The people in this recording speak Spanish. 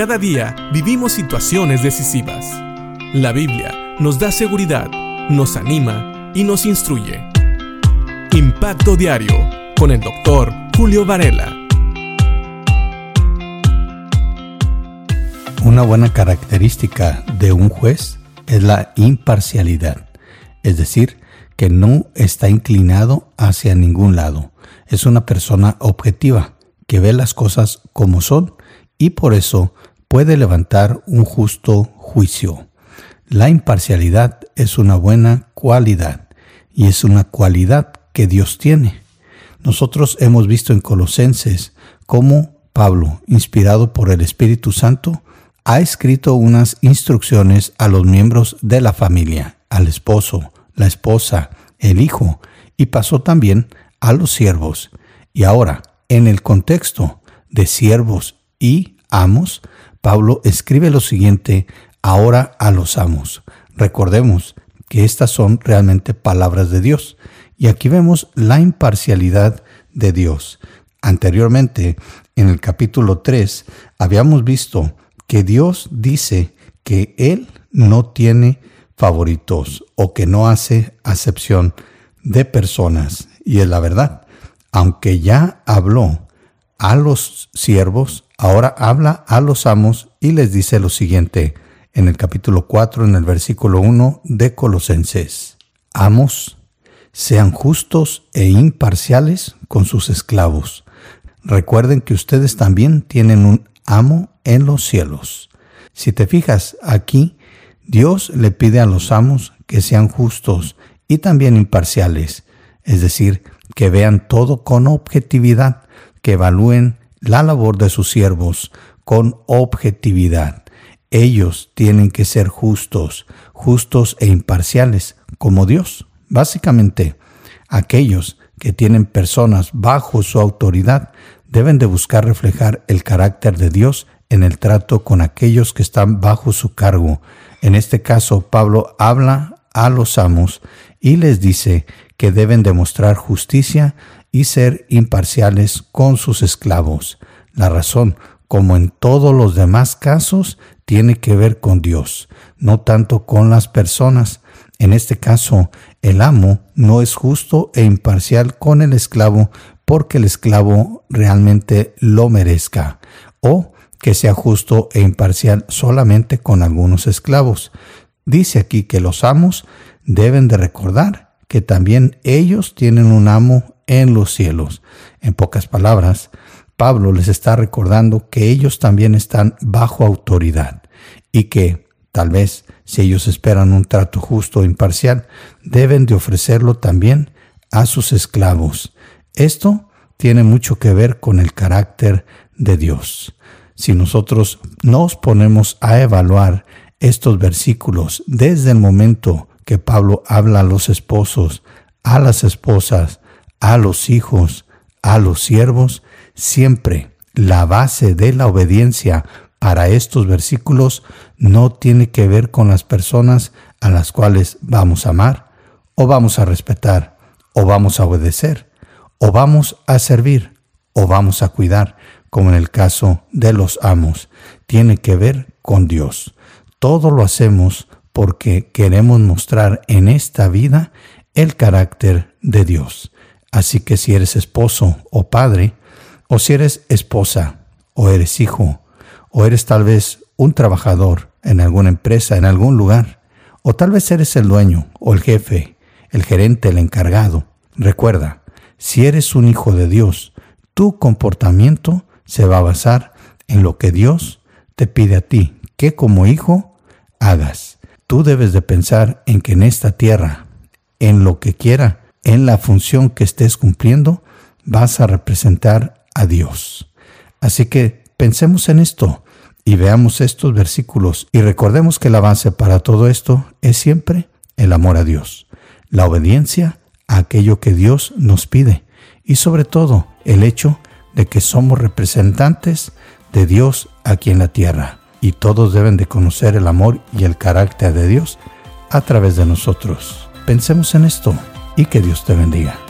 Cada día vivimos situaciones decisivas. La Biblia nos da seguridad, nos anima y nos instruye. Impacto Diario con el doctor Julio Varela. Una buena característica de un juez es la imparcialidad, es decir, que no está inclinado hacia ningún lado. Es una persona objetiva, que ve las cosas como son y por eso puede levantar un justo juicio. La imparcialidad es una buena cualidad y es una cualidad que Dios tiene. Nosotros hemos visto en Colosenses cómo Pablo, inspirado por el Espíritu Santo, ha escrito unas instrucciones a los miembros de la familia, al esposo, la esposa, el hijo, y pasó también a los siervos. Y ahora, en el contexto de siervos y amos, Pablo escribe lo siguiente ahora a los amos. Recordemos que estas son realmente palabras de Dios. Y aquí vemos la imparcialidad de Dios. Anteriormente, en el capítulo 3, habíamos visto que Dios dice que Él no tiene favoritos o que no hace acepción de personas. Y es la verdad. Aunque ya habló a los siervos, ahora habla a los amos y les dice lo siguiente en el capítulo 4, en el versículo 1 de Colosenses. Amos, sean justos e imparciales con sus esclavos. Recuerden que ustedes también tienen un amo en los cielos. Si te fijas aquí, Dios le pide a los amos que sean justos y también imparciales, es decir, que vean todo con objetividad, que evalúen la labor de sus siervos con objetividad. Ellos tienen que ser justos, justos e imparciales, como Dios. Básicamente, aquellos que tienen personas bajo su autoridad deben de buscar reflejar el carácter de Dios en el trato con aquellos que están bajo su cargo. En este caso, Pablo habla a los amos y les dice que deben demostrar justicia y ser imparciales con sus esclavos. La razón, como en todos los demás casos, tiene que ver con Dios, no tanto con las personas. En este caso, el amo no es justo e imparcial con el esclavo porque el esclavo realmente lo merezca, o que sea justo e imparcial solamente con algunos esclavos. Dice aquí que los amos deben de recordar que también ellos tienen un amo en los cielos. En pocas palabras, Pablo les está recordando que ellos también están bajo autoridad y que, tal vez, si ellos esperan un trato justo e imparcial, deben de ofrecerlo también a sus esclavos. Esto tiene mucho que ver con el carácter de Dios si nosotros nos ponemos a evaluar estos versículos desde el momento que Pablo habla a los esposos, a las esposas, a los hijos, a los siervos, siempre la base de la obediencia para estos versículos no tiene que ver con las personas a las cuales vamos a amar, o vamos a respetar, o vamos a obedecer, o vamos a servir, o vamos a cuidar, como en el caso de los amos, tiene que ver con Dios. Todo lo hacemos porque queremos mostrar en esta vida el carácter de Dios. Así que si eres esposo o padre, o si eres esposa, o eres hijo, o eres tal vez un trabajador en alguna empresa, en algún lugar, o tal vez eres el dueño, o el jefe, el gerente, el encargado, recuerda, si eres un hijo de Dios, tu comportamiento se va a basar en lo que Dios te pide a ti que como hijo hagas. Tú debes de pensar en que en esta tierra, en lo que quiera, en la función que estés cumpliendo, vas a representar a Dios. Así que pensemos en esto y veamos estos versículos y recordemos que la base para todo esto es siempre el amor a Dios, la obediencia a aquello que Dios nos pide y sobre todo el hecho de que somos representantes de Dios aquí en la tierra y todos deben de conocer el amor y el carácter de Dios a través de nosotros. Pensemos en esto y que Dios te bendiga.